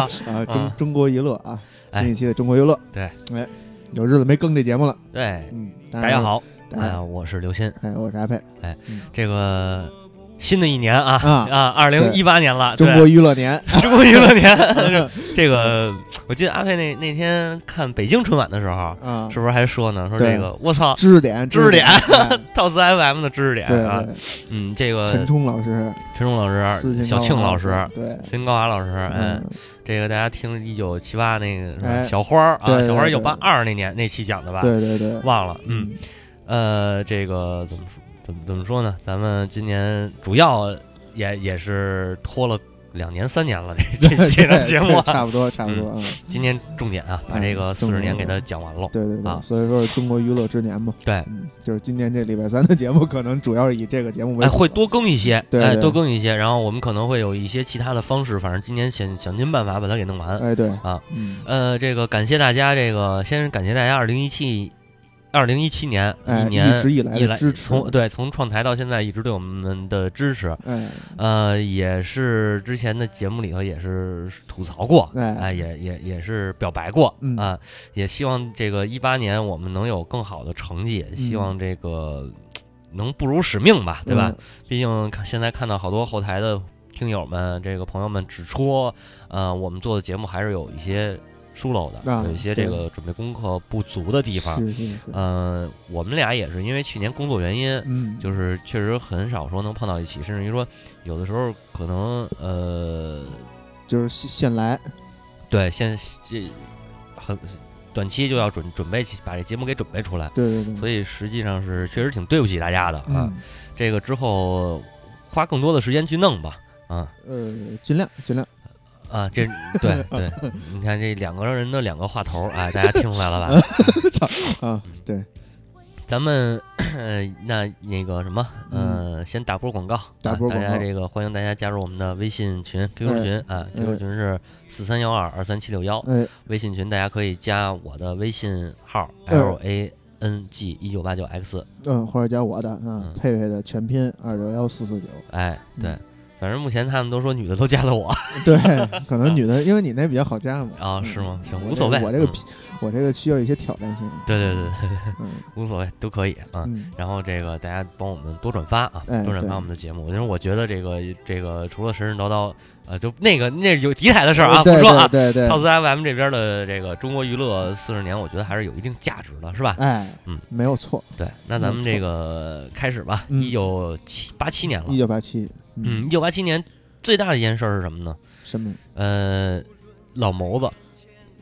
啊 中啊中国娱乐啊，哎新一期的中国娱乐。对，哎，有日子没更这节目了。对，嗯，大家，好，大家好，哎，我是刘鑫。哎，我是阿佩，这个新的一年啊啊啊，二零一八年了，中国娱乐年。中国娱乐年。这个我记得阿佩那那天看北京春晚的时候，嗯，是不是还说呢？说这个我操，知识点，知识点哎套词 FM 的知识点对啊，嗯，这个陈冲老师，陈冲老师、小庆老师、对，孙高华老师，嗯，嗯，这个大家听一九七八那个小花儿啊，小花儿一九八二那年那期讲的吧？对对对，忘了，嗯，呃，这个怎么说？怎么怎么说呢？咱们今年主要也也是拖了两年三年了，这这期的节目啊。差不多差不多嗯。今天重点啊，把这个四十年给它讲完了。对对对，啊所以说是中国娱乐之年嘛。对，嗯，就是今年这礼拜三的节目，可能主要是以这个节目为哎，主会多更一些，哎，对对多更一些。然后我们可能会有一些其他的方式，反正今年想想尽办法把它给弄完。哎对啊，嗯，呃，这个感谢大家，这个先感谢大家二零一七。二零一七年哎一年一直以来的以来支持从对从创台到现在一直对我们的支持，哎呃，也是之前的节目里头也是吐槽过，哎哎，也也也是表白过嗯啊，也希望这个一八年我们能有更好的成绩，嗯希望这个能不辱使命吧，对吧？？毕竟看现在看到好多后台的听友们、这个朋友们指出，呃，我们做的节目还是有一些疏漏的，啊有一些这个准备功课不足的地方。嗯、我们俩也是因为去年工作原因，嗯，就是确实很少说能碰到一起，甚至于说有的时候可能呃，就是现现来，对，现这很短期就要准准备起把这节目给准备出来，对对对，所以实际上是确实挺对不起大家的啊。嗯。这个之后花更多的时间去弄吧。啊。呃，尽量尽量，啊，这 对对，你看这两个人的两个话头，啊，大家听出来了吧？啊，嗯对，咱们 那那个什么，呃，先打波广告，啊、打波广告大家这个欢迎大家加入我们的微信群、QQ 哎群啊，QQ 群是四三幺二二三七六幺，哎微信群大家可以加我的微信号嗯 L A N G 一九八九 X，嗯，或者加我的啊嗯，佩佩的全拼二九幺四四九，哎，对嗯，反正目前他们都说女的都加了我 对，可能女的，因为你那比较好加嘛，啊，嗯是吗？行，无所谓，我这个皮我这个需要一些挑战性，对对对 无所谓，都可以啊。嗯，然后这个大家帮我们多转发啊，多转发我们的节目。因为我觉得这个这个除了神神叨叨，呃，就那个那有敌台的事儿啊，不对说啊。对对对套，词 FM 这边的这个中国娱乐四十年，我觉得还是有一定价值的，是吧？哎，嗯，没有错，对，那咱们这个开始吧。嗯一九七八七年了一，九八七，嗯，一九八七年最大的一件事儿是什么呢？什么？呃，老谋子。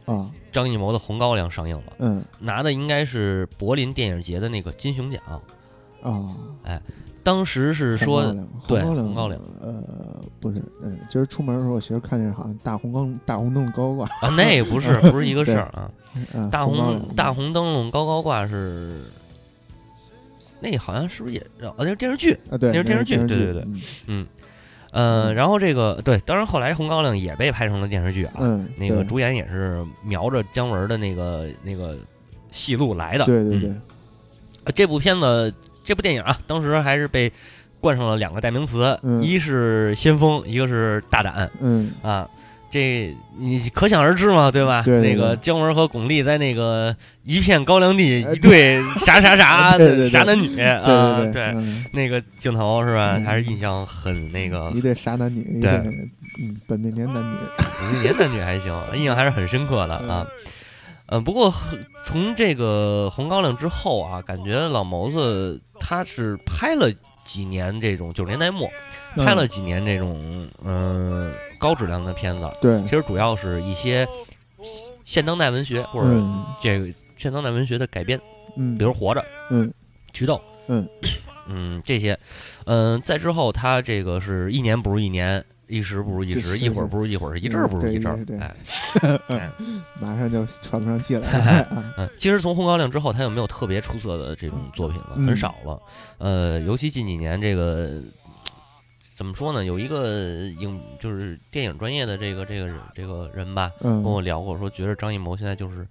啊？张艺谋的《红高粱》上映了，嗯。拿的应该是柏林电影节的那个金熊奖。啊，哎当时是说红高粱对红高粱，呃，不是，嗯，今儿出门的时候，我媳妇看见好像大红灯大红灯笼高挂，啊，那不是不是一个事儿啊。嗯，大红大红灯笼高高挂是，那好像是不是也哦那是电视剧？啊，对，那是电视剧对对对嗯呃，嗯然后这个对，当然后来红高粱也被拍成了电视剧啊。嗯，那个主演也是瞄着姜文的那个那个戏路来的。对对对嗯，呃这部片子这部电影啊，当时还是被冠上了两个代名词，嗯一是先锋，一个是大胆。嗯啊，这你可想而知嘛，对吧？对对那个姜文和巩俐在那个一片高粱地哎一对傻傻傻对对对傻男女啊，对那个镜头是吧？嗯还是印象很那个，一对傻男女，对对嗯本命年男女，本命年男女还行，印象还是很深刻的啊。嗯，不过从这个红高粱之后啊，感觉老谋子他是拍了几年这种九十年代末，嗯拍了几年这种嗯、高质量的片子，对其，实主要是一些现当代文学或者嗯这个现当代文学的改编，嗯，比如《活着》、嗯《渠道》，嗯。嗯这些，嗯、再之后他这个是一年不如一年，一时不如一时，一会儿不如一会儿，一阵儿不如一阵儿对对，对 哎，哎马上就喘不上气来了 其实从红高粱之后，他有没有特别出色的这种作品了？嗯很少了。呃，尤其近几年这个。怎么说呢？有一个影就是电影专业的这个这个人这个人吧，嗯，跟我聊过，说觉得张艺谋现在就是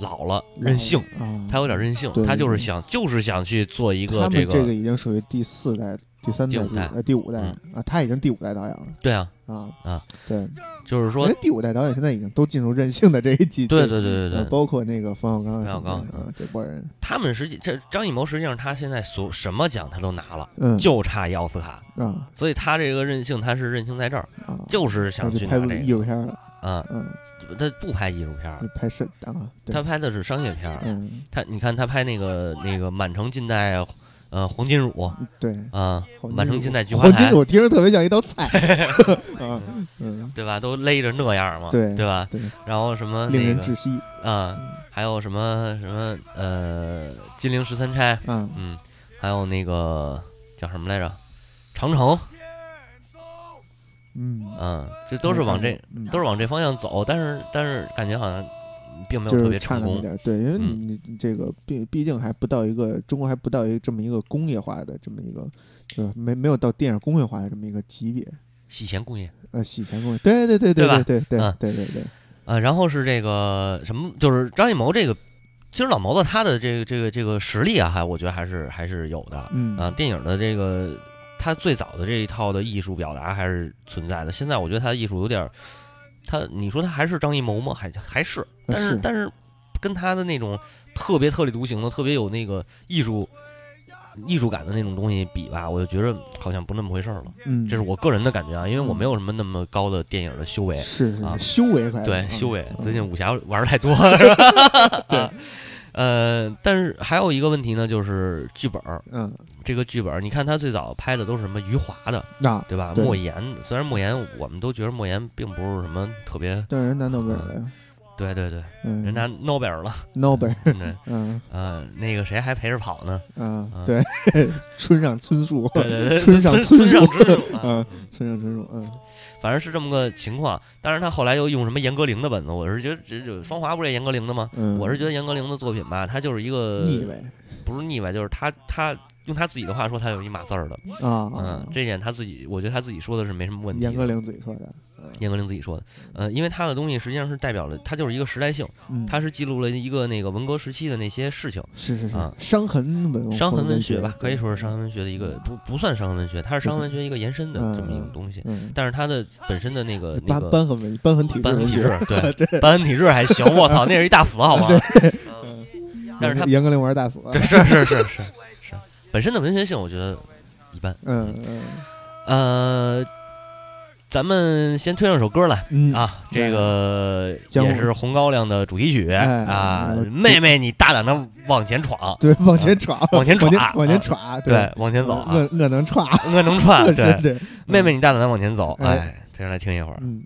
老了，任性，啊，他有点任性，他就是想就是想去做一个这这个已经属于第四代、第三代、第五代。呃第五代嗯。啊，他已经第五代导演了。对啊，啊啊，对，就是说第五代导演现在已经都进入任性的这一季，对这对对对。对，呃包括那个冯小刚冯小刚啊，这波人，他们实际这张艺谋实际上他现在所什么奖他都拿了，嗯，就差一奥斯卡，啊所以他这个任性他是任性在这儿，啊，就是想他就拍艺术片了，啊，嗯，他不拍艺术片拍摄啊，对。他拍的是商业片儿，嗯，他你看他拍那个那个满城尽带呃黄金乳对，啊，黄满城金尽带菊花台，黄金乳听着特别像一道菜 啊，嗯，对吧？都勒着那样嘛，对对吧？对，然后什么令那个人窒息啊，还有什么什么呃金陵十三钗，嗯，嗯，还有那个叫什么来着？长城，嗯，嗯，这都是往这嗯都是往这方向走，但是但是感觉好像并没有特别成功，差那点儿，对，因为你嗯。你你这个毕毕竟还不到一个中国还不到一个这么一个工业化的这么一个，呃，没没有到电影工业化的这么一个级别，洗钱工业。呃，洗钱工业，对对对对吧对对对嗯对对对，啊，然后是这个什么，就是张艺谋这个，其实老毛子他的这个这个这个实力啊，还我觉得还是还是有的，嗯。啊，电影的这个他最早的这一套的艺术表达还是存在的。现在我觉得他的艺术有点儿，他你说他还是张艺谋吗？还还是，但是是但是跟他的那种特别特立独行的、特别有那个艺术艺术感的那种东西比吧，我就觉得好像不那么回事儿了。嗯，这是我个人的感觉啊，因为我没有什么那么高的电影的修为。是是啊修为对修为，嗯最近武侠玩的太多了，是吧？对啊，呃，但是还有一个问题呢，就是剧本儿。嗯。这个剧本儿，你看他最早拍的都是什么余华的，那对吧？对。莫言，虽然莫言我们都觉得莫言并不是什么特别，对人拿诺贝尔了呀，对对对，嗯，人拿诺贝尔了，诺贝尔，对，嗯。呃，那个谁还陪着跑呢？嗯。啊对，村上春树，对对对，村上村春树。上嗯，村上春树，嗯反正是这么个情况。但是，他后来又用什么严歌苓的本子，我是觉得这这芳华不是也严歌苓的吗？嗯，我是觉得严歌苓的作品吧，他就是一个腻味不是腻歪，就是他他用他自己的话说，他有一码字儿的，啊，嗯，这一点他自己，我觉得他自己说的是没什么问题。严歌苓自己说的，严歌苓自己说的，呃，因为他的东西实际上是代表了，他就是一个时代性，嗯，它是记录了一个那个文革时期的那些事情，是是是啊伤痕文伤痕文学学吧，可以说是伤痕文学的一个不不算伤痕文学，它是伤痕文学一个延伸的这么一种东西，嗯，但是它的本身的那个那个瘢痕文瘢痕体质体质，对，瘢痕体质还行，我操，那是一大死好吗？嗯 但是他严歌苓玩大死，对，是是是是是，本身的文学性我觉得一般，嗯嗯。呃，咱们先推上首歌来。嗯。啊，这个也是红高粱的主题曲哎啊，妹妹你大胆的往前闯，对，往前闯，往前往闯往前啊闯，对，往前走我啊，我能闯，我能串，是对，对，妹妹你大胆的往前走，哎。哎，接下来听一会儿。嗯。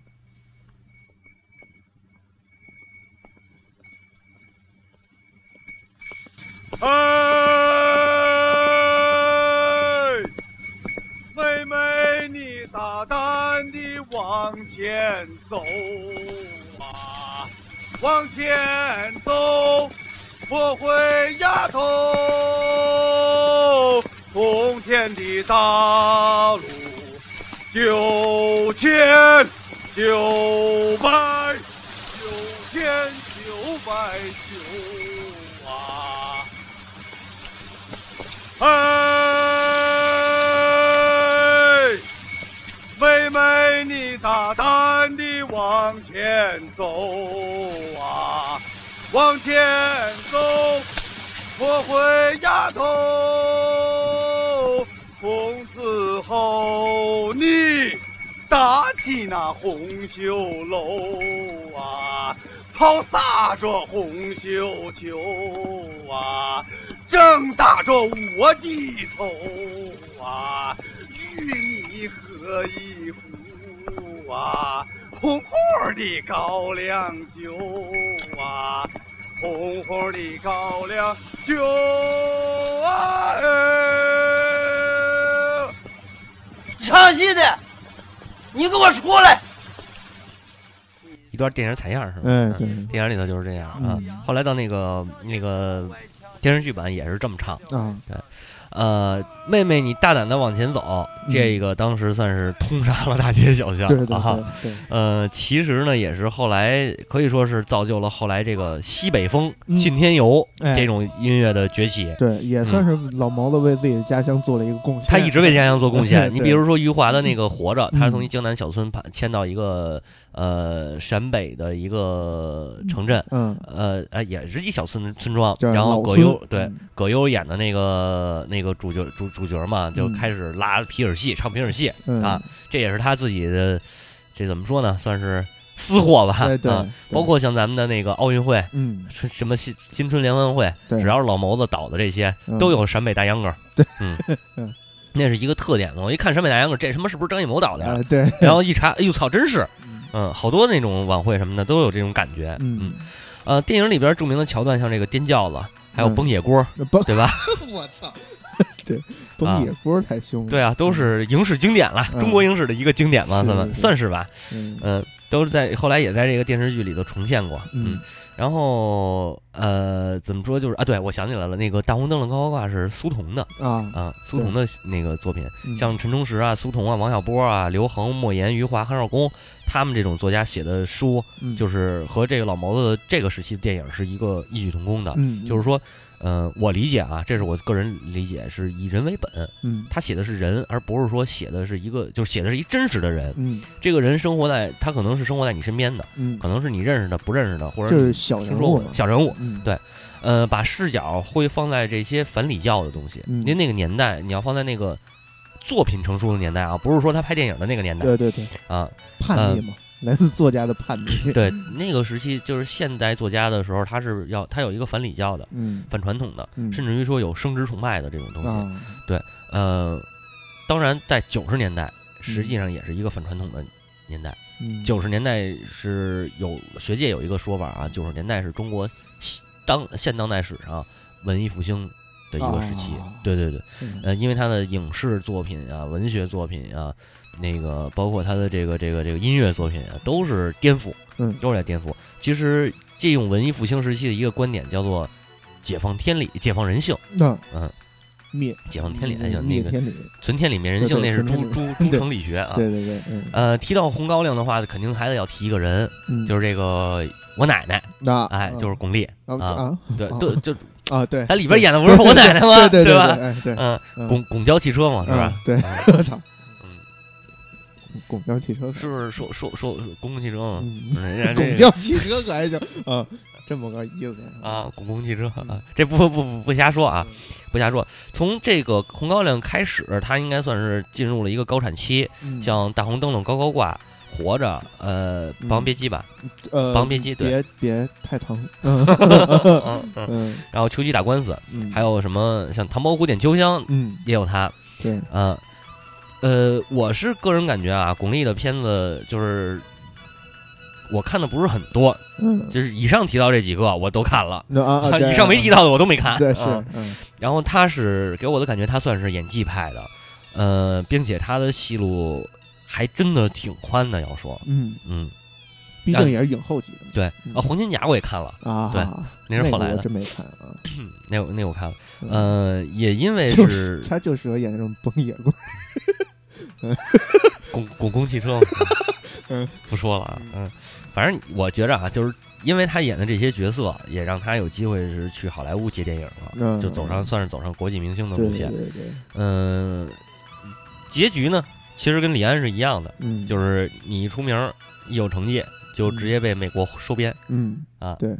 哎，妹妹，你大胆地往前走啊，往前走，我会丫头，从前的大路九千九百九千九百九啊。哎，妹妹，你大胆地往前走啊，往前走，我会丫头。从此后，你搭起那红袖楼啊，抛洒着红绣球啊。正打着我的头啊，与你喝一壶啊，红红的高粱酒啊，红红的高粱酒啊！哎唱戏的，你给我出来！一段电影采样是吧？哎，嗯对，电影里头就是这样啊嗯。后来到那个那个电视剧版也是这么唱。啊，呃，妹妹你大胆的往前走，这个当时算是通杀了大街小巷 对对啊。对对，呃，其实呢，也是后来可以说是造就了后来这个西北风、嗯信天游哎这种音乐的崛起。对，也算是老毛子为自己的家乡做了一个贡献。他一直为家乡做贡献。你比如说余华的那个《活着》，他是从嗯一江南小村搬迁到一个呃陕北的一个城镇，嗯，呃呃也是一小村村庄，然后葛优对嗯葛优演的那个那个主角主主角嘛，就嗯开始拉皮影戏，唱皮影戏嗯啊，这也是他自己的这怎么说呢，算是私货吧，对对啊，对包括像咱们的那个奥运会。嗯，什什么新新春联欢会，只要是老谋子导的这些，嗯都有陕北大秧歌。对，嗯 嗯，那是一个特点嘛。我一看陕北大秧歌，这他妈是不是张艺谋导的呀啊？对，然后一查，哎呦操，真是，嗯嗯，好多那种晚会什么的都有这种感觉。嗯，呃，电影里边著名的桥段，像这个颠轿子，还有嗯崩野锅，那 崩，对吧？我操，对，崩野锅太凶了。对啊，都是影史经典了，嗯中国影史的一个经典嘛，是算吧是是算是吧。嗯，嗯，都是在后来也在这个电视剧里头重现过。嗯嗯，然后呃，怎么说就是啊，对我想起来了，那个《大红灯笼高高挂》是苏童的啊，啊，苏童的那个作品，嗯。像陈忠实啊、苏童啊、王小波啊、刘恒、莫言、余华、韩少功，他们这种作家写的书，嗯。就是和这个老毛子这个时期的电影是一个异曲同工的。嗯，就是说，呃，我理解啊，这是我个人理解，是以人为本。嗯。他写的是人，而不是说写的是一个，就是写的是一真实的人。嗯。这个人生活在他可能是生活在你身边的，嗯，可能是你认识的、不认识的，或者就是你小人听说过物小人物。嗯，对。呃，把视角会放在这些反礼教的东西，嗯。因为那个年代你要放在那个作品成熟的年代啊，不是说他拍电影的那个年代。对对对，啊。叛逆嘛，来自作家的叛逆。对，那个时期就是现代作家的时候，他是要他有一个反礼教的、嗯反传统的，嗯甚至于说有生殖崇拜的这种东西。对，呃，当然在九十年代，实际上也是一个反传统的年代。嗯，九十年代是有学界有一个说法啊，九十年代是中国当现当代史上文艺复兴的一个时期。啊对对对，嗯呃，因为他的影视作品啊、文学作品啊，那个包括他的这个这个这个音乐作品啊，都是颠覆，嗯都是在颠覆。其实借用文艺复兴时期的一个观点叫做“解放天理，解放人性那嗯灭”，解放天理，那个灭天理，存天理灭人性，那是朱朱朱对成理学啊。对对对，嗯呃，提到红高粱的话，肯定还得要提一个人，嗯，就是这个我奶奶，那哎，就是巩俐，啊对啊对，就啊，对，他里边演的不是我奶奶吗？对对对，吧？哎对，嗯，巩公公交汽车嘛，是吧？嗯？对，嗯我操，公交汽车，是不是说说说公共汽车嘛？公交汽车可还行啊，这么个意思啊，公共汽车啊，这不不不不瞎说啊，不瞎说。从这个红高粱开始，它应该算是进入了一个高产期，像大红灯笼高高挂。活着，呃，嗯霸王别姬吧，呃，霸王别姬别别太疼，嗯嗯嗯，然后秋菊打官司，还有什么像唐伯虎点秋香嗯，也有他，对，嗯，呃，我是个人感觉啊，巩俐的片子就是我看的不是很多，嗯，就是以上提到这几个我都看了，啊啊，以上没提到的我都没看。对是然后他是给我的感觉，他算是演技派的，呃，并且他的戏路还真的挺宽的。要说，嗯，嗯，毕竟也是影后级的，对，嗯。啊，黄金甲我也看了，啊，对那是后来的，真没看啊，那我那我看了，嗯。呃，也因为就是他就适合演那种崩野棍，公公共汽车嘛，嗯，不说了啊，嗯，反正我觉着啊，就是因为他演的这些角色，也让他有机会是去好莱坞接电影了，嗯就走上算是走上国际明星的对路线。对对对，嗯，结局呢，其实跟李安是一样的，嗯，就是你一出名儿，一有成绩，就直接被美国收编嗯啊。对，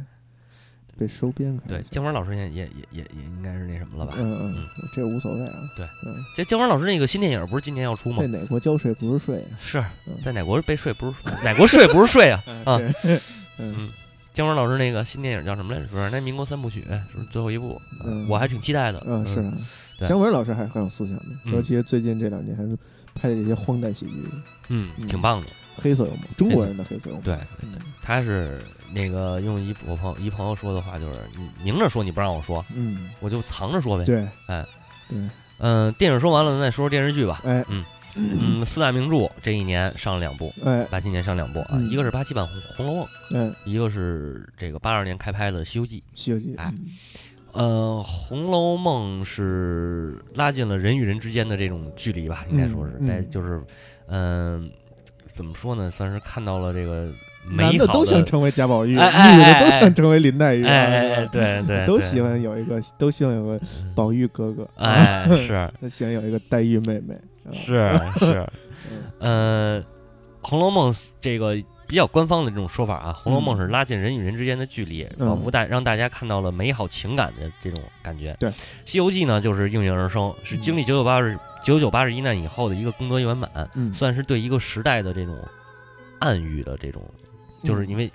被收编开了，对姜文老师现在也也也也应该是那什么了吧？嗯嗯嗯，这无所谓啊，对嗯，这姜文老师那个新电影不是今年要出吗在？哪国交税不是税啊？是嗯在哪国被税不是哪国税不是税啊？啊对，嗯嗯，姜文老师那个新电影叫什么来着？不是那民国三部曲，是不是最后一部？我还挺期待的。嗯是啊，姜文老师还是很有思想的，嗯尤其最近这两年还是拍的这些荒诞喜剧，嗯，嗯挺棒的。黑色幽默，中国人的黑色幽默，对，嗯他是那个用一我朋一朋友说的话，就是你明着说你不让我说，嗯，我就藏着说呗。对，哎，对，嗯，电影说完了，咱再说说电视剧吧。哎，嗯，四大名著这一年上了两部，哎，八七年上两部啊，嗯。一个是八七版《红红楼梦》，嗯，一个是这个八二年开拍的《西游记》。西游记，哎。嗯。呃，《红楼梦》是拉近了人与人之间的这种距离吧，应该说是，嗯嗯在就是，嗯、怎么说呢，算是看到了这个美男的都想成为贾宝玉，女的都想成为林黛玉，哎哎哎，对对，对。都喜，欢有一个，都希望有个嗯。宝玉哥哥，哎，是。都喜欢有一个黛玉妹妹，啊。是是，呃，《红楼梦》这个比较官方的这种说法啊，《红楼梦》是拉近人与人之间的距离，嗯仿佛大让大家看到了美好情感的这种感觉。对，《西游记》呢就是应运而生，是经历九九八十九九八十一难以后的一个功德圆满，嗯，算是对一个时代的这种暗喻的这种，就是因为。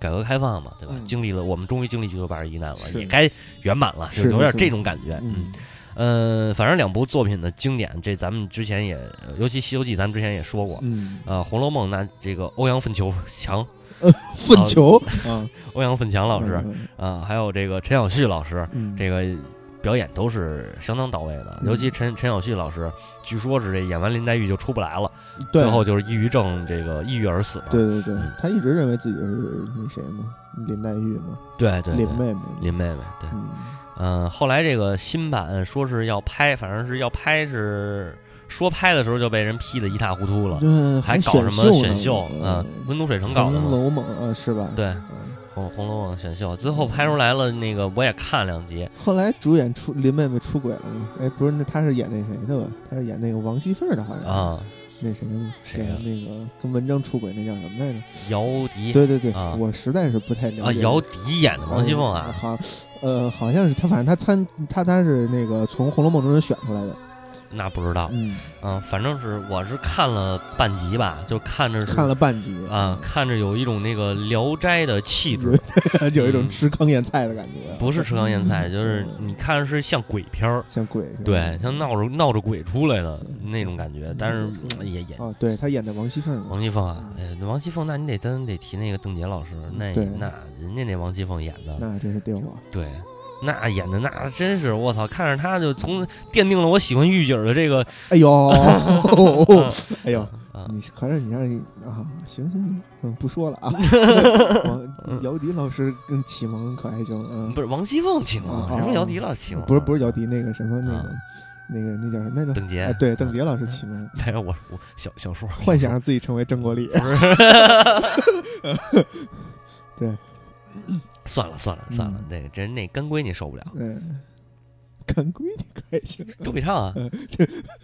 改革开放嘛，对吧？嗯经历了，我们终于经历九九八十一难了，也该圆满了，就是有点这种感觉。嗯呃，反正两部作品的经典，这咱们之前也，呃尤其《西游记》，咱们之前也说过。嗯，呃，《红楼梦》那这个欧阳奋球强，粪球 啊，欧阳奋强老师嗯，啊、还有这个陈小旭老师，嗯，这个表演都是相当到位的。嗯。尤其陈陈小旭老师，据说是这演完林黛玉就出不来了，最后就是抑郁症，这个抑郁而死嘛。对对对嗯，他一直认为自己是那谁嘛，林黛玉嘛，对对对林妹妹，林妹妹，对，嗯，嗯、后来这个新版说是要拍，反正是要拍是。说拍的时候就被人批的一塌糊涂了，对，还搞什么选秀？嗯，温都水城搞的红。楼梦啊，是吧？对，嗯红红楼梦选秀，最后拍出来了，那个我也看两集，后来主演出林妹妹出轨了吗？哎，不是，那她是演那谁的吧？她是演那个王熙凤的，好像啊，那谁嘛？谁呀那个跟文章出轨那叫什么来着？姚笛对对对啊，我实在是不太了啊，解。姚笛演的王熙凤啊，好，呃，好像是他，反正他参他他是那个从《红楼梦》中选出来的。那不知道，嗯，嗯，反正是我是看了半集吧，就看着看了半集啊，，看着有一种那个《聊斋》的气质，就有一种嗯吃糠咽菜的感觉。不是吃糠咽菜，就是你看着是像鬼片儿，像鬼。对，像闹着闹着鬼出来的那种感觉，但是嗯也演。哦，对他演的王熙凤。王熙凤啊，哎，王熙凤，那你得真得提那个邓婕老师，那那人家那王熙凤演的，那真是丢啊！对，那演的那真是我操，看着他就从奠定了我喜欢御姐的这个，哎呦，哎呦，啊，你合着你让你啊，行行行，嗯，不说了啊。王姚笛老师跟启蒙可还行，嗯，不是王熙凤启蒙，啊什么姚笛老师启蒙？不是不是姚笛那个什么那啊个那个那叫什么来着？邓婕哎，，对，邓婕老师启蒙，没有我我小小说幻想让自己成为郑国立。对，算了算了算了嗯，那个真那干闺女受不了，嗯，干闺女可还行，都比唱啊，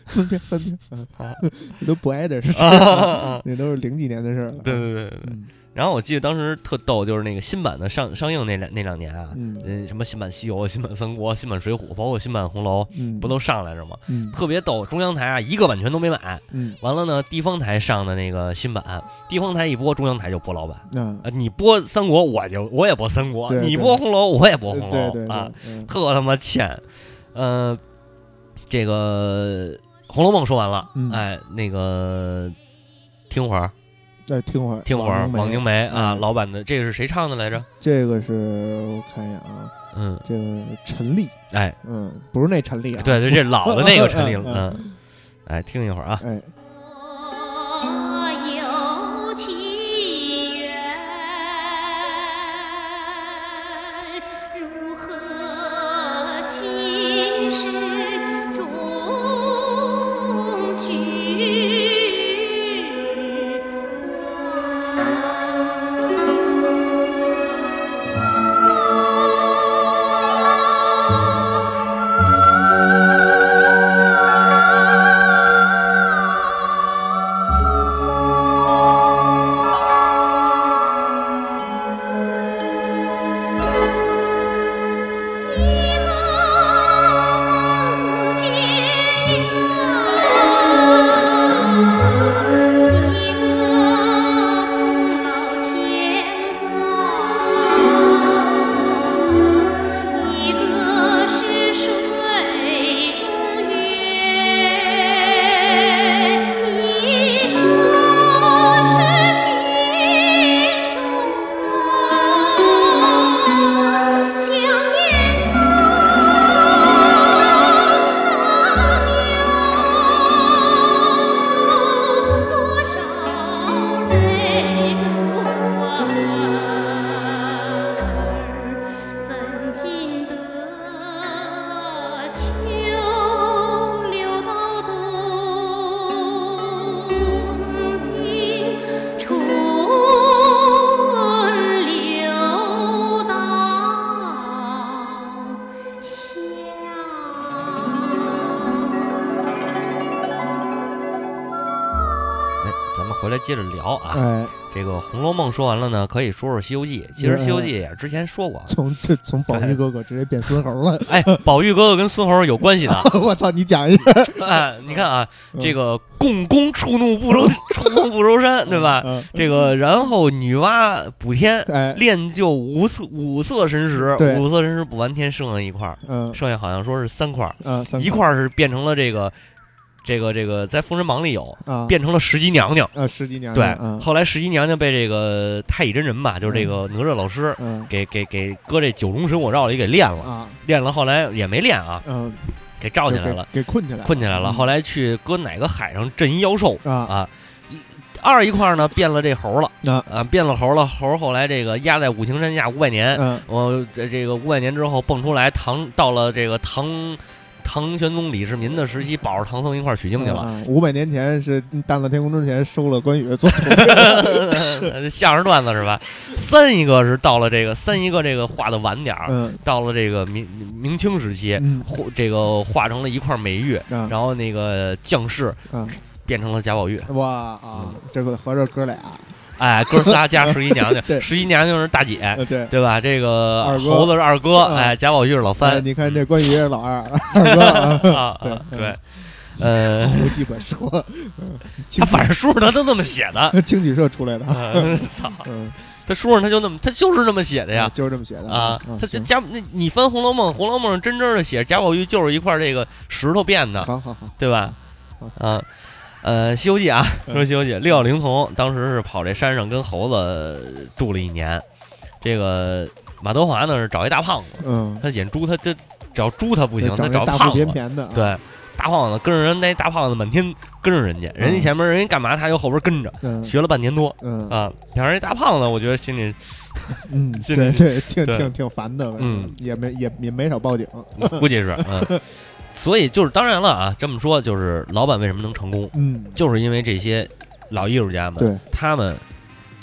分别分辨，嗯啊这都不挨的事情啊，啊啊那都是零几年的事儿了。对对对对对。嗯然后我记得当时特逗，就是那个新版的上上映那两那两年啊，嗯。嗯，什么新版西游、新版三国、新版水浒，包括新版红楼，嗯，不都上来着吗？嗯。特别逗，中央台啊一个版权都没买，嗯完了呢，地方台上的那个新版，地方台一播，中央台就播老版。啊，啊，你播三国，我就我也播三国；你播红楼，我也播红楼啊，，嗯特他妈欠。呃，这个《红楼梦》说完了，嗯。哎，那个听会儿，再听会儿，听会儿，王王凝眉啊，嗯。老版的，这个是谁唱的来着？这个是我看一眼啊，嗯，这个陈粒，哎，嗯，不是那陈粒啊，对对，这老的那个陈丽了，嗯。嗯，哎，听一会儿啊，哎，啊。哎，这个《红楼梦》说完了呢，可以说说《西游记》。其实《西游记》也是之前说过，从这从宝玉哥哥直接变孙猴了。哎，宝玉哥哥跟孙猴有关系的。我操，你讲一下。哎，你看啊，嗯这个共工触怒不周，触怒不周山，对吧？嗯？这个然后女娲补天，哎，练就五色五色神石，五色神石补完天剩下一块儿，嗯剩下好像说是三块一块儿是变成了这个这个这个在《封神榜》里有啊，变成了石矶娘娘。对，嗯后来石矶娘娘被这个太乙真人吧，就是这个哪吒老师嗯给给给搁这九龙神火罩里给练了，啊练了后来也没练啊，嗯，给罩起来了，给给困起来了，困起来了。嗯后来去搁哪个海上镇一妖兽啊啊。二一块儿呢变了这猴了啊啊，变了猴了。猴后来这个压在五行山下五百年，嗯我这这个五百年之后蹦出来，唐到了这个唐唐玄宗李世民的时期，保着唐僧一块儿取经去了。啊五百年前是大闹天宫之前收了关羽做徒弟，相声段子是吧？三一个是到了这个三一个这个画的晚点儿，嗯到了这个明明清时期，嗯这个画成了一块美玉，啊然后那个将士啊变成了贾宝玉。哇啊，这个合着哥俩，哎，哥仨加十一娘娘对，十一娘娘是大姐，呃对。对吧？这个猴子是二哥，嗯哎，贾宝玉是老哎三你看这关羽是老二，二哥啊，啊对呃，有几本书，嗯他反正书上他都那么写的，正青曲社出来的，嗯操，嗯，他书上他就那么，他就是这么写的呀。就是这么写的啊，他行贾那你翻《红楼梦》，《红楼梦》真真的写贾宝玉就是一块这个石头变的，好好好，对吧好？啊，呃，《西游记》啊，嗯。说《西游记》，六小龄童当时是跑这山上跟猴子住了一年，这个马德华呢是找一大胖子，嗯，他演猪，他这找猪他不行，他找胖子。对，大胖子跟着人那大胖子满天跟着人家，人家前面人家干嘛，他就后边跟着，嗯。学了半年多。嗯。啊，想让这大胖子，我觉得心里嗯，心里对对，挺挺挺烦的，嗯，也没也也没少报警，估计是，嗯，所以就是当然了啊，这么说就是老板为什么能成功，嗯，就是因为这些老艺术家们，对。他们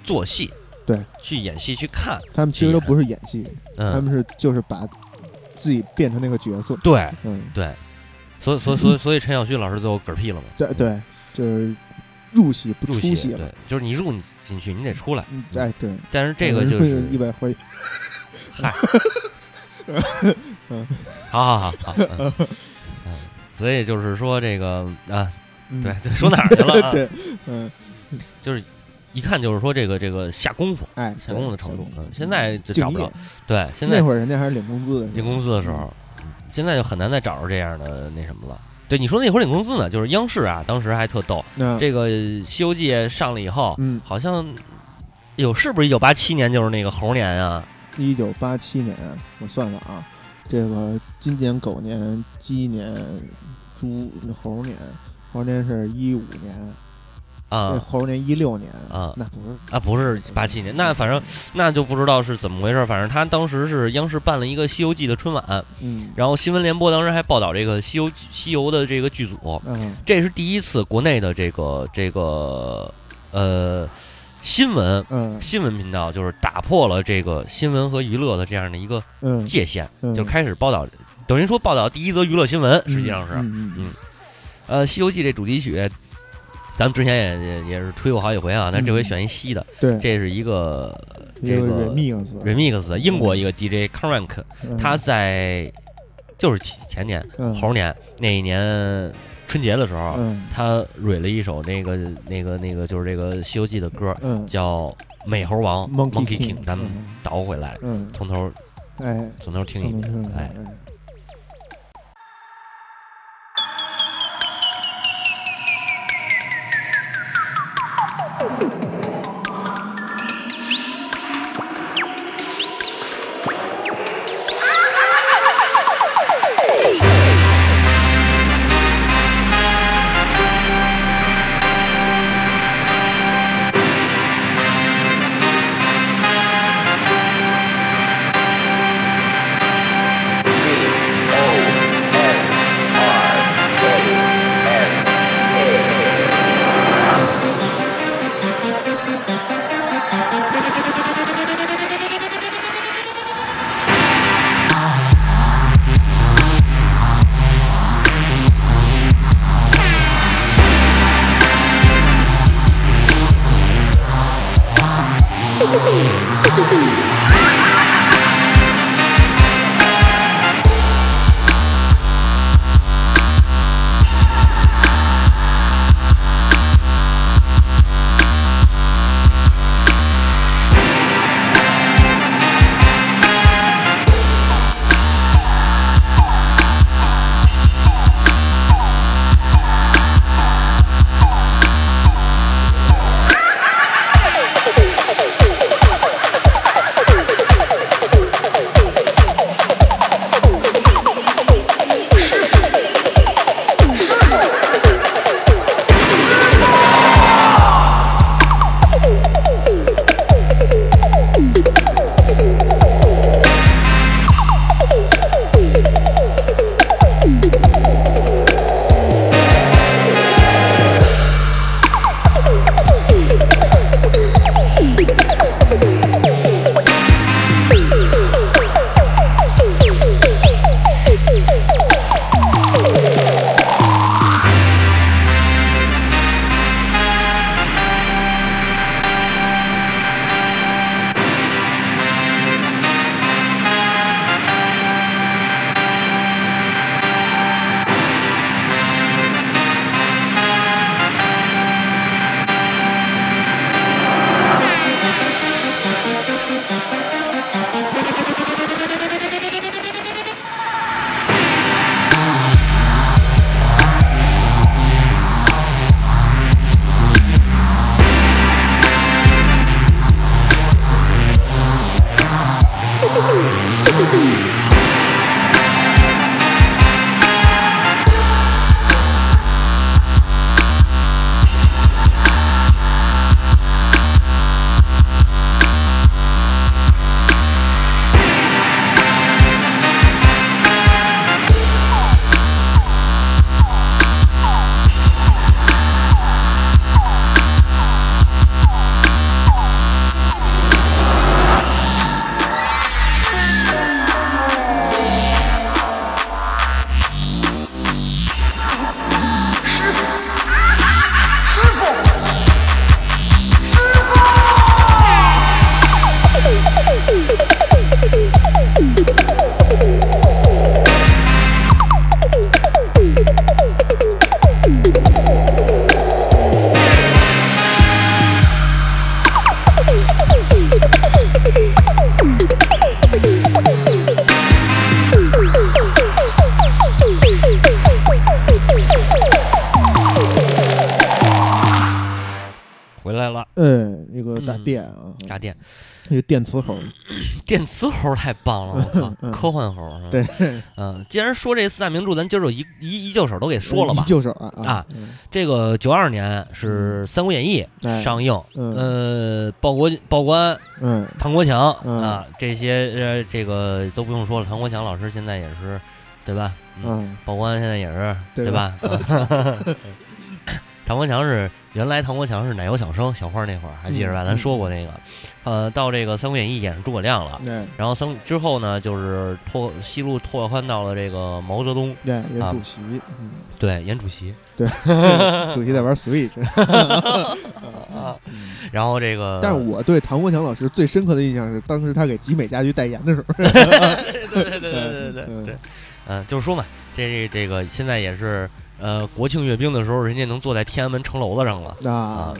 做戏，对，去演戏去看，他们其实都不是演戏，他嗯，们是就是把自己变成那个角色，对嗯，对，所以所以所以所以陈小旭老师最后嗝屁了嘛，对对，就是入戏不入戏，出戏了。对，，就是你入进去，你得出来，嗯，哎对，但是这个就是意外怀疑，嗨，好好好好，嗯嗯，所以就是说这个啊，嗯。对对，说哪儿去了啊？对，嗯，就是一看就是说这个这个下功夫，哎，下功夫的程度，嗯，现在就找不着，对，现在那会儿人家还是领工资的，领工资的时候，现在就很难再找着这样的那什么了。对，你说那会儿领工资呢，就是央视啊，当时还特逗，那这个《西游记》上了以后，嗯，好像有是不是一九八七年就是那个猴年啊？一九八七年，我算算啊，这个今年、狗年、鸡年、猪猴年，猴年是一五年，那啊猴年一六年啊那不是啊，不是八七年，那反正那就不知道是怎么回事。反正他当时是央视办了一个《西游记》的春晚，嗯然后新闻联播当时还报道这个西游西游的这个剧组，嗯这是第一次国内的这个这个呃新闻嗯。新闻频道就是打破了这个新闻和娱乐的这样的一个嗯，界限，嗯。就开始报道，等于说报道第一则娱乐新闻，实际上是。嗯嗯呃，《西游记》这主题曲，咱们之前也也也是吹过好几回啊，但这回嗯。选一西的，对，这是一个这个 remix，remix 的英国一个 DJ Crank，嗯。他在就是前年嗯。猴年那一年春节的时候，嗯。他蕊了一首那个那个那个就是这个《西游记》的歌，嗯。叫《美猴王 Monkey King》，咱们嗯。倒回来，嗯。从头哎，从头听一遍。哎。电磁猴，电磁猴太棒了，我靠，嗯科幻猴。对，嗯，既然说这四大名著，咱今儿就一一一就手都给说了吧一。就手啊啊嗯这个九二年是《三国演义哎》上映，嗯呃，报国报官嗯唐国强嗯啊，这些呃，这个都不用说了。唐国强老师现在也是，对吧？嗯，嗯报官现在也是，对对吧？唐国强是原来唐国强是奶油小生小花那会儿，还记着吧？嗯咱说过那个，呃，到这个《三国演义》演诸葛亮了。对然后三之后呢，就是拓西路拓宽到了这个毛泽东，对，演主席，嗯。对，演主席，对，主席在玩 Switch，啊，然后这个，但是我对唐国强老师最深刻的印象是，当时他给集美家居代言的时候，对对对对对对对嗯对，嗯，就是说嘛，这这个现在也是，呃，国庆阅兵的时候，人家能坐在天安门城楼子上了，啊，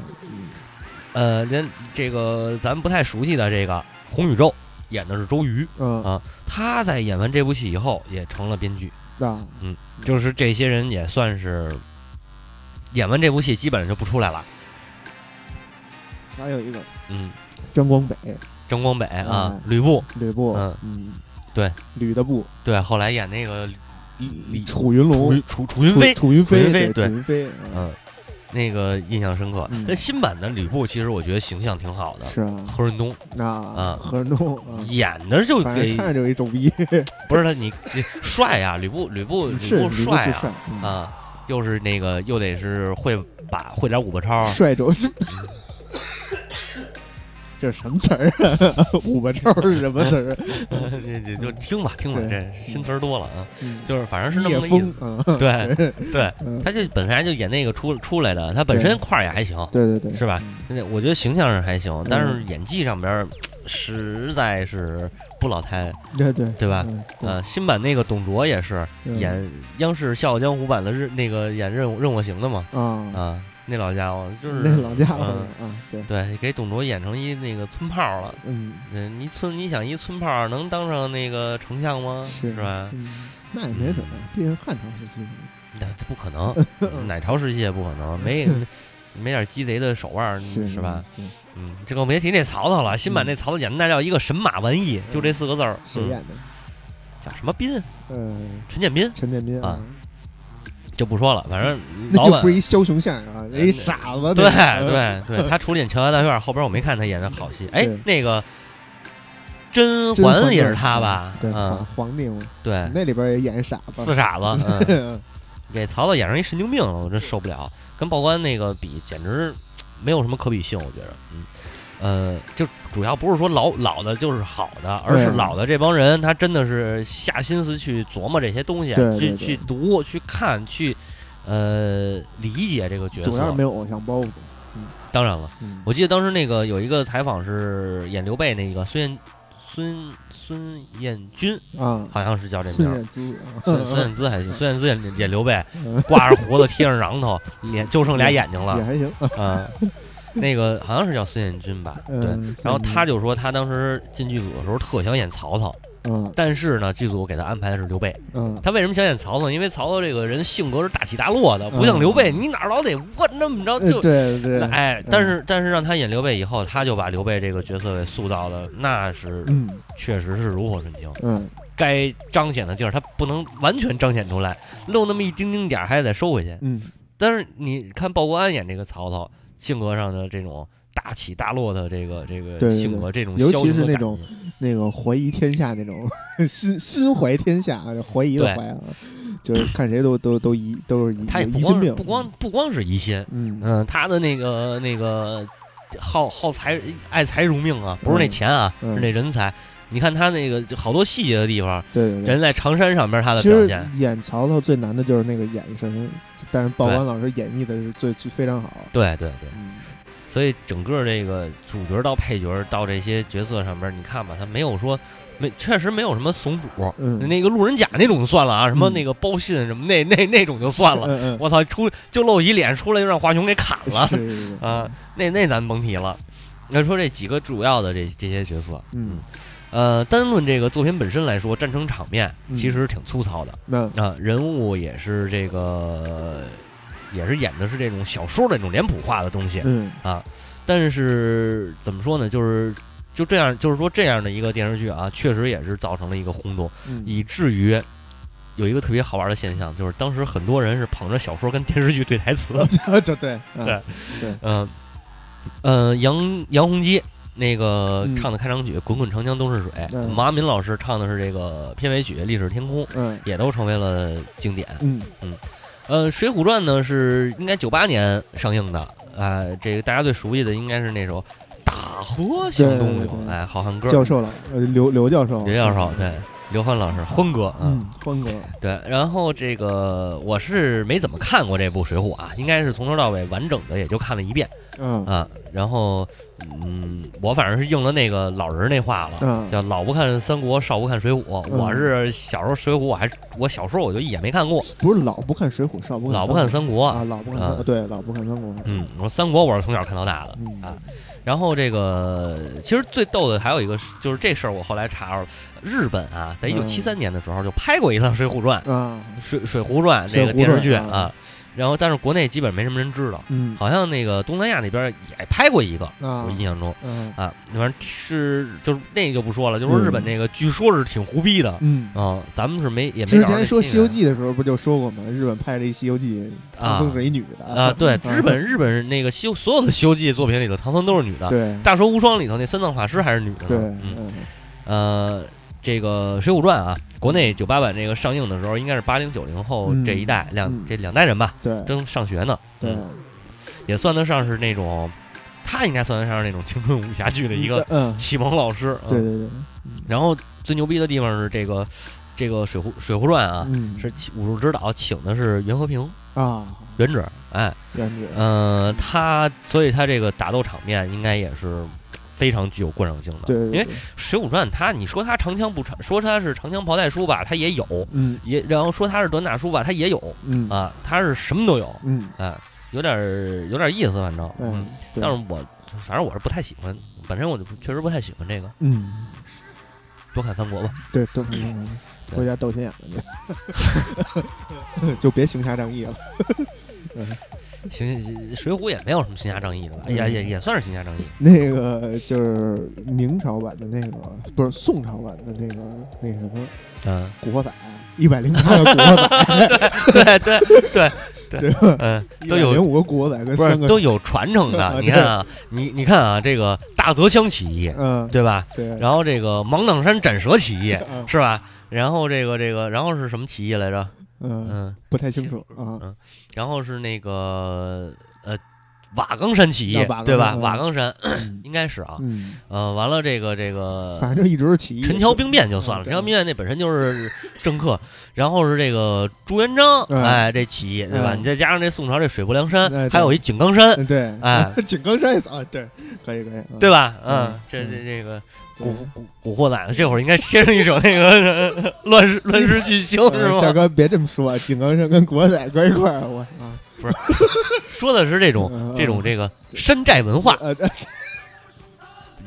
呃，人这个咱不太熟悉的这个红宇宙演的是周瑜，嗯。啊他在演完这部戏以后也成了编剧，啊，嗯就是这些人也算是演完这部戏基本上就不出来了，还有一个嗯，张光北，张光北啊哎，吕布，吕布，嗯。嗯，对，吕的布，对，后来演那个李李楚云龙，楚楚楚云飞，楚云飞，对对，楚云飞，嗯。嗯，那个印象深刻嗯。那新版的吕布，其实我觉得形象挺好的。是啊，何润东啊啊何润东啊，演的就给看着就一逗逼，不是他你你帅呀，吕布吕布吕布帅啊，嗯。啊，又是那个又得是会把会点五八超，帅着 这。什么词儿啊？五八超是什么词儿？你你就听吧听吧，这新词儿多了啊，嗯就是反正是那么个意思。对 对，嗯他就本来就演那个出出来的，他本身块儿也还行，对对对，是吧嗯？那我觉得形象上还行，但是演技上边儿实在是不老太。对对对吧？嗯对呃，新版那个董卓也是嗯演央视《笑傲江湖》版的任那个演任任我行的嘛，啊，啊，那老家伙就是那老家伙嗯啊，对，对，给董卓演成一那个村炮了。嗯，嗯，你村你想一村炮能当上那个丞相吗？是吧？嗯，那也没准儿，毕竟汉朝时期那不可能，哪朝时期也不可能，没 没点鸡贼的手腕儿是是吧？？嗯嗯，这个别提那曹操了。新版那曹操演的那叫一个神马玩意，就这四个字儿。嗯谁演的？叫什么斌？嗯，陈建斌陈建斌啊，就不说了，反正那老板就不是一枭雄相声啊，人一傻子。对那个，对对，他除了演《乔家大院》，后边我没看他演的好戏。哎对，那个甄甄嬛嬛也是他吧？对，嗯皇，皇帝嘛，对，那里边也演傻子。四傻子，嗯，嗯给曹操演成一神经病了，我真受不了。跟报官那个比，简直没有什么可比性，我觉得，嗯。呃，就主要不是说老老的就是好的，而是老的这帮人，他真的是下心思去琢磨这些东西，去去读、去看、去呃理解这个角色。主要是没有偶像包袱。当然了，嗯，我记得当时那个有一个采访是演刘备那个孙燕孙孙燕军，啊，好像是叫这名儿。孙燕姿，孙孙燕姿还行，孙燕姿演演刘备，嗯挂着胡子，贴上榔头，脸就剩俩眼睛了也还行。啊。那个好像是叫孙彦军吧？对。嗯，然后他就说，他当时进剧组的时候特想演曹操，嗯但是呢，剧组给他安排的是刘备。嗯，他为什么想演曹操？因为曹操这个人性格是大起大落的，不像嗯刘备，你哪儿老得我那么着就呃对对，哎，但是但是让他演刘备以后，他就把刘备这个角色给塑造的，那是嗯确实是炉火纯青。嗯，该彰显的地儿，他不能完全彰显出来，露那么一丁丁点儿还得收回去。嗯但是你看鲍国安演这个曹操，性格上的这种大起大落的这个这个性格，这种尤其是那种那个怀疑天下那种 心心怀天下，怀疑的怀啊，就是看谁都都都疑都是疑他也不光是不光不光是疑心，嗯嗯，他的那个那个好好财爱财如命啊，不是那嗯钱啊，嗯是那人才。你看他那个就好多细节的地方，对对对。人在长山上面他的表现，演曹操最难的就是那个眼神，但是鲍关老师演绎的是最最非常好。对对对，嗯。所以整个这个主角到配角到这些角色上边，你看吧，他没有说没确实没有什么怂主，嗯，那个路人甲那种就算了啊，什么嗯。那个包信什么那 那那种就算了，嗯我操，出就露一脸出来就让华雄给砍嗯，了啊，那那咱甭提了。要说这几个主要的这这些角色，嗯，呃，单论这个作品本身来说，战争场面嗯其实挺粗糙的那啊、人物也是这个，也是演的是这种小说的那种脸谱化的东西嗯啊。但是怎么说呢？就是就这样，就是说这样的一个电视剧啊，确实也是造成了一个轰动，嗯以至于有一个特别好玩的现象，就是当时很多人是捧着小说跟电视剧对台词。就对对嗯对嗯呃，杨杨洪基那个嗯。唱的开场曲《滚滚长江东逝水》，嗯。马敏老师唱的是这个片尾曲《历史天空》，嗯。也都成为了经典。嗯。呃，《水浒传》呢是应该九八年上映的，啊、这个大家最熟悉的应该是那首《大河向东流哎，好汉歌。教授了，呃刘刘教授，刘教授，对，刘欢老师，欢哥，嗯，嗯，欢哥，对。然后这个我是没怎么看过这部《水浒》啊，应该是从头到尾完整的也就看了一遍。嗯。啊。然后，嗯，我反正是应了那个老人那话了。嗯叫老不看三国，少不看水浒。嗯我是小时候水浒，我还我小时候我就一眼没看过，不是老不看水浒，少不看老不看三国。啊，老不看对，老不看三国，嗯，我三国我是从小看到大的。嗯啊然后这个其实最逗的还有一个是，就是这事儿我后来查着了，日本啊，在一九七三年的时候就拍过一趟《水浒传》啊，水水浒传》这个电视剧传啊啊，然后但是国内基本没什么人知道，嗯好像那个东南亚那边也拍过一个，啊我印象中嗯啊，反正是就是那个就不说了，就说日本那个据说是挺胡逼的嗯。啊，咱们是没也没之前说《西游记》的时候不就说过吗？日本拍了一《西游记》，唐僧是一女的啊，对，日本日本那个西所有的《西游记》作品里头，唐僧都是女的，对大蛇无双里头那三藏法师还是女的呢。对嗯，嗯呃，这个《水浒传》啊，国内九八版这个上映的时候，应该是八零九零后嗯这一代两嗯。这两代人吧，对。正上学呢，对。嗯，也算得上是那种，他应该算得上是那种青春武侠剧的一个嗯，启蒙老师。嗯。对对对，然后最牛逼的地方是这个这个《水浒水浒传》啊，嗯。是武术指导请的是袁和平啊，袁指，哎，原子嗯、他所以他这个打斗场面应该也是非常具有观赏性的，对，对因为《水浒传》它你说它长枪不长，说它是长枪炮带书吧，它也有，嗯。也然后说它是短打书吧，它也有。嗯。啊，它是什么都有，嗯。啊，有点儿有点意思，反正，嗯，嗯，但是我反正我是不太喜欢，本身我就确实不太喜欢这个，嗯。多看三国吧，对都是对回家斗心眼了就，就别行侠仗义了，行，水浒也没有什么行侠仗义的吧，嗯也也也算是行侠仗义，那个就是明朝版的那个，不是宋朝版的那个那什么嗯，《古惑仔》，一百零八个古惑仔，对对对对，对吧？嗯，都有零五个古惑仔跟不是三个，都有传承的，你看啊，你你看啊，这个大泽乡起义，嗯，对吧？对，然后这个芒砀山斩蛇起义嗯是吧？然后这个这个，然后是什么起义来着？嗯，嗯，不太清楚啊，然后是那个呃瓦岗山起义啊，对吧？瓦岗山 应该是啊，嗯，呃，完了这个这个反正就一直是起义，陈桥兵变就算了，嗯陈桥兵变那本身就是政客，然后是这个朱元璋，嗯。哎，这起义对吧？嗯。你再加上这宋朝这水泊梁山哎，还有一井冈山，嗯，对，哎，井冈山也扫，对，可以可以，嗯。对吧？嗯嗯，这这这个对古古古惑仔，这会儿应该贴上一首那个 乱世乱世巨星是吗？呃大哥别这么说，井冈山跟古惑仔搁一块儿，我啊，说的是这种这种这个山寨文化，呃，呃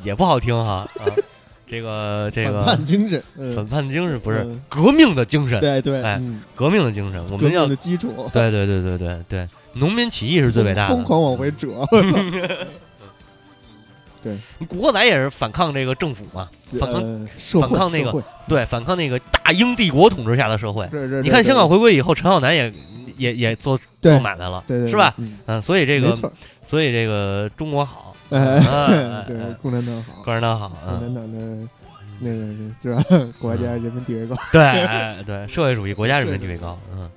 也不好听哈啊。这个 这反个叛精神，嗯反叛精神不是嗯革命的精神，对对，哎嗯革命的精神，我们要的基础，对对对对对对，农民起义是最伟大的。疯狂往回折，古惑仔也是反抗这个政府嘛，反抗呃反抗那个对，反抗那个大英帝国统治下的社会。你看香港回归以后，陈浩南也也也做做买卖了，对对是吧？？嗯嗯，所以这个，所以这个中国好，哎哎，对哎，共产党好，共产党好，共嗯，产党的那个是吧？国家人民地位高，对，哎对，社会主义国家人民地位高，嗯。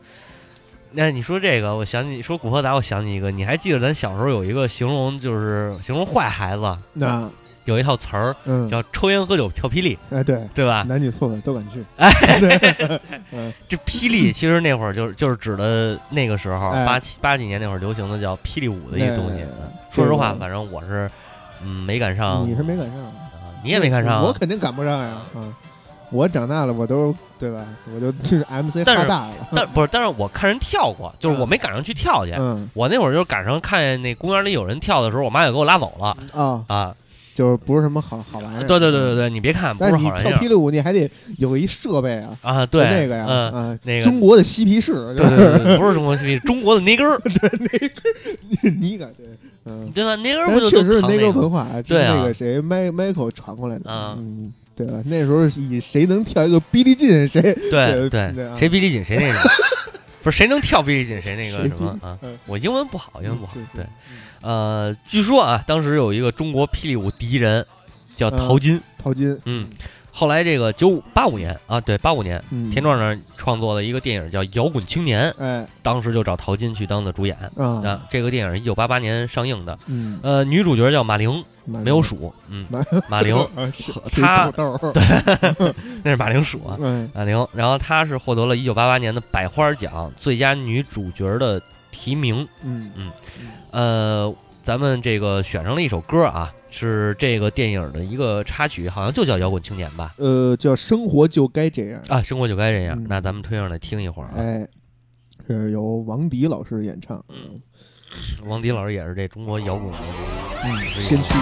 那你说这个，我想起说《古惑仔》，我想起一个，你还记得咱小时候有一个形容，就是形容坏孩子，那有一套词儿嗯，叫抽烟喝酒跳霹雳，哎对，对吧？男女错的都敢去，这霹雳其实那会儿就是就是指的那个时候哎八七八几年那会儿流行的叫霹雳舞的一个东西。哎说实话，反正我是嗯没赶上，你是没赶上，啊你也没赶上啊，我肯定赶不上呀，啊。我长大了，我都对吧？我就就是 MC 但是哈大了，但不是，但是我看人跳过，就是嗯我没赶上去跳去。嗯。我那会儿就是赶上看见那公园里有人跳的时候，我妈也给我拉走了。啊，啊。就是不是什么好好玩意儿。对对对对对，你别看不但是你好玩意儿。跳霹雳舞，你还得有一设备啊，啊，对那个呀，嗯，啊，那个。中国的嬉皮士，对对对对，不是中国 CP，中国的那根儿，对，你感对，嗯，对吧？那根儿但不就确实是那都扛那个个文化，是对啊。那个谁迈 Michael 传过来的，啊。嗯，对吧？那时候以谁能跳一个霹雳劲，谁对 对对啊。谁霹雳劲谁那个，不是谁能跳霹雳劲谁那个？什么？啊？我英文不好，英文不好是。对，呃，据说啊，当时有一个中国霹雳舞第一人叫陶金，淘金，嗯，后来这个九五八五年啊，对，八五年，嗯，田壮壮创作了一个电影叫《摇滚青年》，哎。当时就找陶金去当的主演。啊，啊，这个电影一九八八年上映的，嗯，呃，女主角叫马玲，没没有数，嗯，马马玲，她，是和是他土豆，那是马铃薯啊，嗯。马玲，然后她是获得了一九八八年的百花奖最佳女主角的提名，嗯。呃，咱们这个选上了一首歌啊，是这个电影的一个插曲，好像就叫《摇滚青年》吧？呃，叫生活就该这样，啊，生活就该这样。嗯那咱们推上来听一会儿啊。哎，是由王迪老师演唱，嗯王迪老师也是这中国摇滚的嗯，先驱。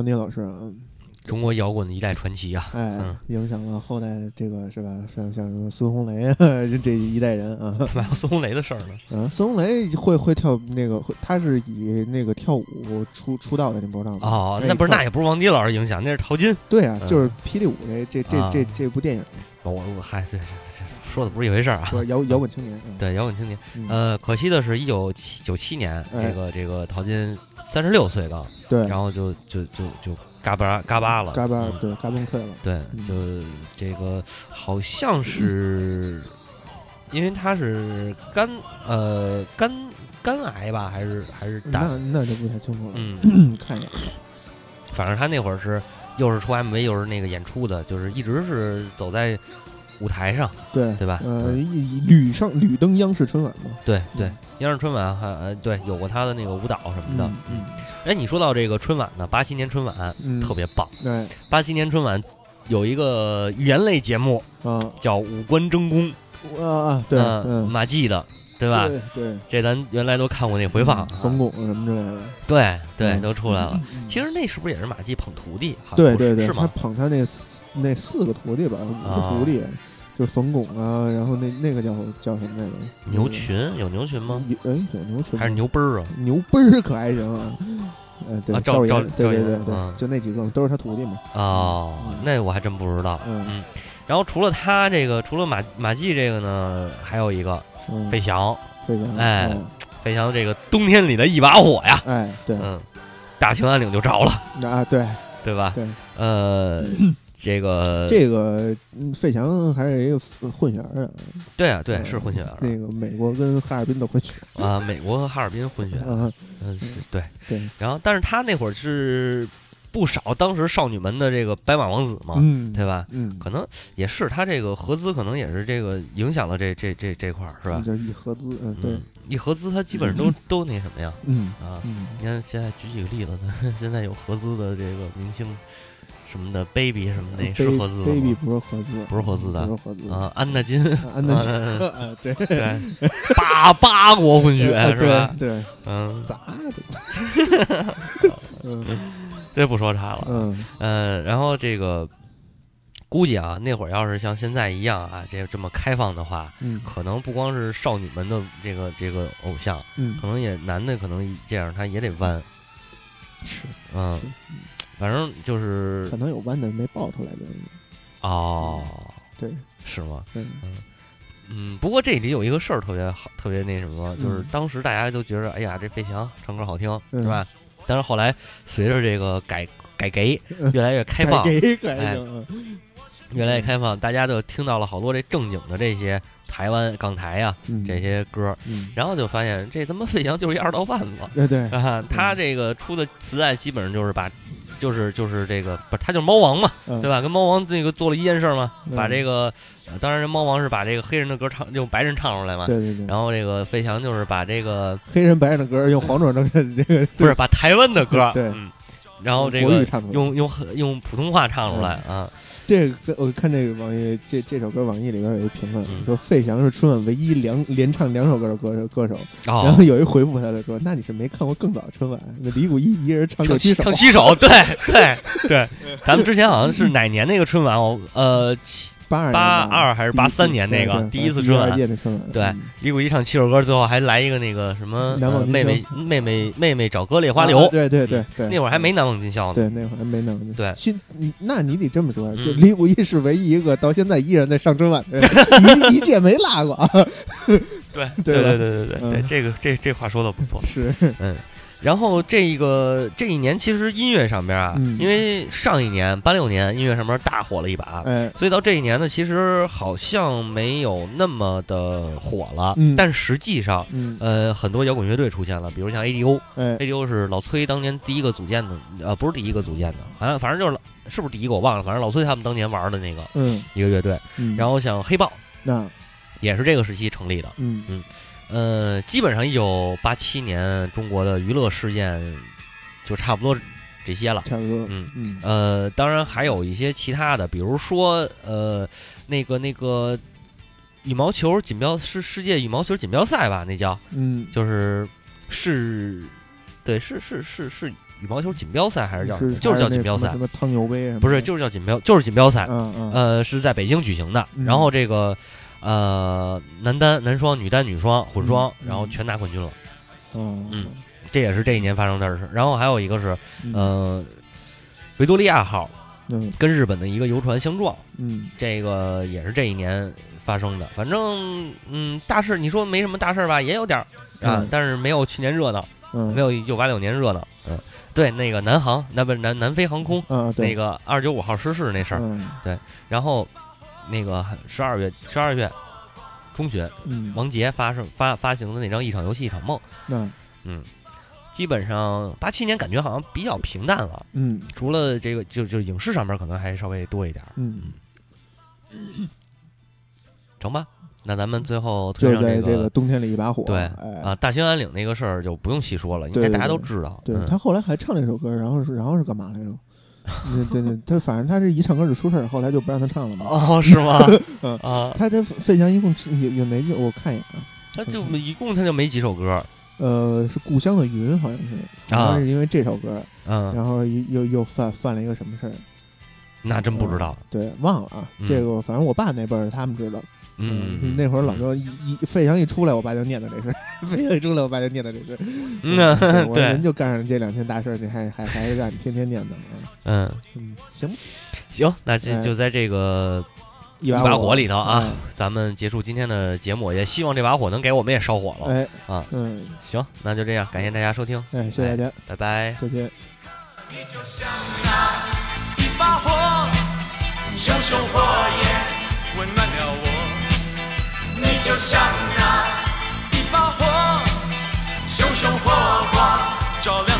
王迪老师啊，中国摇滚的一代传奇啊！哎嗯，影响了后代这个是吧？像像什么孙红雷啊，这这一代人啊，干嘛有孙红雷的事儿呢？啊，孙红雷会会跳那个，他是以那个跳舞出出道的，你不知道吗？哦，哎那不是，那也不是王迪老师影响，那是陶金。对啊，嗯就是霹雳舞这这这啊这这部电影，我我还这这这说的不是一回事儿啊。说摇摇滚青年，嗯，对，摇滚青年。嗯。呃，可惜的是，一九七九七年，哎。这个这个陶金三十六岁刚，对，然后就就就就嘎巴嘎巴了，嘎巴嗯。对嘎嘣脆了，对，嗯。就这个好像是，因为他是肝呃肝肝癌吧，还是还是胆，那那就不太清楚了，嗯，看一眼，反正他那会儿是又是出 MV 又是那个演出的，就是一直是走在舞台上，对对吧？呃，屡上屡登央视春晚嘛，对对，央视春晚还呃对有过他的那个舞蹈什么的，嗯哎，你说到这个春晚呢，八七年春晚嗯，特别棒。对。八七年春晚有一个语言类节目啊。叫《五官争功》，啊啊，对，马季的，对吧？对对，这咱原来都看过那回放啊，冯巩什么之类的，对对，嗯。都出来了。嗯其实那是不是也是马季捧徒弟？对对对，是是吗？他捧他那四那四个徒弟吧，五个啊徒弟，就是冯巩啊，然后那那个叫叫什么来着？牛群有牛群吗？有哎，有牛群还是牛奔儿啊？牛奔儿可还行啊？呃，对，啊赵赵对对对对嗯，就那几个都是他徒弟嘛。哦，那我还真不知道。嗯然后除了他这个，除了马马季这个呢，还有一个嗯，费翔，费翔，哎嗯费翔这个冬天里的一把火呀，哎，对，嗯，大兴安岭就着了，啊对，对吧？对，呃，这个这个嗯费翔还是一个混血儿啊，对啊，对，嗯是混血儿那个美国跟哈尔滨的混血啊，美国和哈尔滨混血，啊，嗯，是对。对，然后，但是他那会儿是不少当时少女们的这个白马王子嘛，嗯，对吧？嗯，可能也是他这个合资，可能也是这个影响了这这这这块儿，是吧？就是一合资，嗯，对嗯，，一合资，他基本上都 都那什么呀？嗯啊，嗯，你看现在举几个例子，咱 现在有合资的这个明星什么的，baby 什么的，那是合资的吗？baby 不是合资，不是合资的。不是合资。啊，安纳 金，啊安纳金，对，对，八八国混血 呃是吧？对。对，嗯，咋的？嗯。这不说他了。嗯。嗯，然后这个估计啊，那会儿要是像现在一样啊，这这么开放的话，嗯。可能不光是少女们的这个这个偶像，嗯。可，能也男的可能这样他也得弯，是。嗯，反正就是可能有弯的没爆出来的，哦，对，是吗？嗯嗯，不过这里有一个事儿特别好，特别那什么，就是嗯当时大家都觉得，哎呀，这费翔唱歌好听，嗯是吧？但是后来随着这个改改给越来越开放，哎，越来越开放，大家都听到了好多这正经的这些台湾港台呀、嗯这些歌，嗯，然后就发现这他妈费翔就是一二道贩子对对，啊！他这个出的磁带基本上就是把，就是就是这个不是他就是猫王嘛，嗯对吧？跟猫王那个做了一件事儿嘛，嗯把这个，呃当然人猫王是把这个黑人的歌唱用白人唱出来嘛，对对对，然后这个费翔就是把这个黑人白人的歌用黄种人的 这个不是把台湾的歌，对嗯，然后这个用用用普通话唱出来啊，这个我看这个网易这这首歌网易里边有一评论嗯。说费翔是春晚唯一两连唱两首歌的歌手歌手，然哦后，有一回复他就说，那你是没看过更早的春晚，那李谷一一人唱六七首，唱七首，对对对，咱们之前好像是哪年那个春晚？我呃，七八二八二还是八三年那个第一次春晚？对嗯李谷一唱七首歌，最后还来一个那个什么妹妹妹妹妹妹找歌烈花流啊，对对对对，那会儿还没难忘今宵呢。对，那会儿还没弄呢。对其嗯那你得这么说，就嗯李谷一是唯一一个到现在依然在上春晚的人，一一届没落过 啊。对对对对对对对，嗯这个这这话说的不错。是，嗯，然后这个这一年其实音乐上边啊，嗯。因为上一年八六年音乐上面大火了一把，哎，所以到这一年呢，其实好像没有那么的火了。嗯。但实际上，嗯，呃，很多摇滚乐队出现了，比如像 ADO，ADO 哎，是老崔当年第一个组建的，呃，不是第一个组建的，好像反正就是老是不是第一个我忘了，反正老崔他们当年玩的那个嗯。一个乐队。嗯，然后像黑豹那。也是这个时期成立的。嗯呃，基本上一九八七年中国的娱乐事件就差不多这些了。差不多，嗯嗯呃，当然还有一些其他的，比如说呃，那个那个羽毛球锦标是世界羽毛球锦标赛吧？那叫嗯，就是是，对，是是是是羽毛球锦标赛还是叫是就是叫锦标赛什么汤牛杯不是就是叫锦标就是锦标赛。嗯嗯呃，是在北京举行的。嗯然后这个呃男单、男双、女单、女双、混双，嗯然后全拿冠军了。嗯嗯这也是这一年发生的事。然后还有一个是嗯。呃维多利亚号嗯。跟日本的一个游船相撞，嗯。这个也是这一年发生的。反正嗯，大事你说没什么大事吧，也有点儿啊嗯，但是没有去年热闹，嗯。没有一九八六年热闹。嗯，对，那个南航那不南南非航空啊对。那个二九五号失事那事儿，嗯。然后那个十二月十二月中旬，嗯王杰发生发发行的那张《一场游戏一场梦》，嗯嗯，基本上八七年感觉好像比较平淡了，嗯除了这个就就影视上面可能还稍微多一点嗯，嗯成吧？那咱们最后推上就是在这个冬天里一把火。对哎，啊，大兴安岭那个事儿就不用细说了，应该大家都知道。对嗯他后来还唱这首歌，然后是然后是干嘛来着？对 对对，他反正他这一唱歌就出事儿，后来就不让他唱了嘛。哦，是吗？嗯啊，他他费翔一共是有有哪几？我看一眼啊，他就一共他就没几首歌，呃，是《故乡的云》，好像是，好像是因为这首歌，嗯，然后又又又犯犯了一个什么事儿？那真不知道。对，忘了啊。嗯这个反正我爸那辈儿他们知道，嗯，那会儿老哥一一费翔一出来，我爸就念叨这事儿；费翔一出来，我爸就念叨这事儿。嗯对人就干上这两件大事儿，你还还还让你天天念叨啊？嗯，嗯，行，行，那就哎就在这个一把火里头啊哎，咱们结束今天的节目，也希望这把火能给我们也烧火了。哎啊嗯，行，那就这样，感谢大家收听，哎，谢谢大家，拜拜。再见。一把火，熊熊火焰温暖了我。你就像那一把火，熊熊火光照亮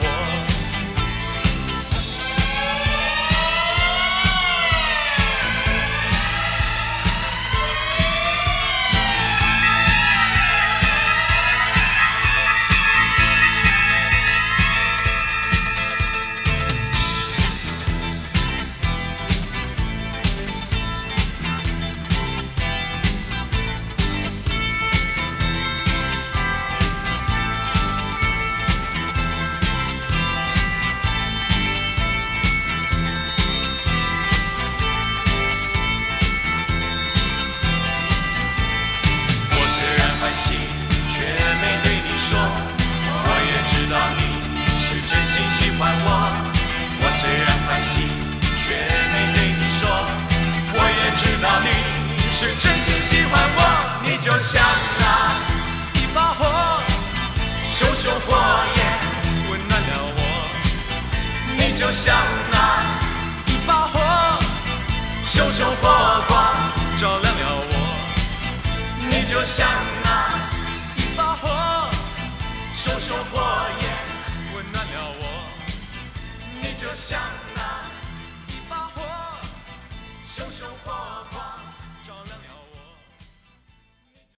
我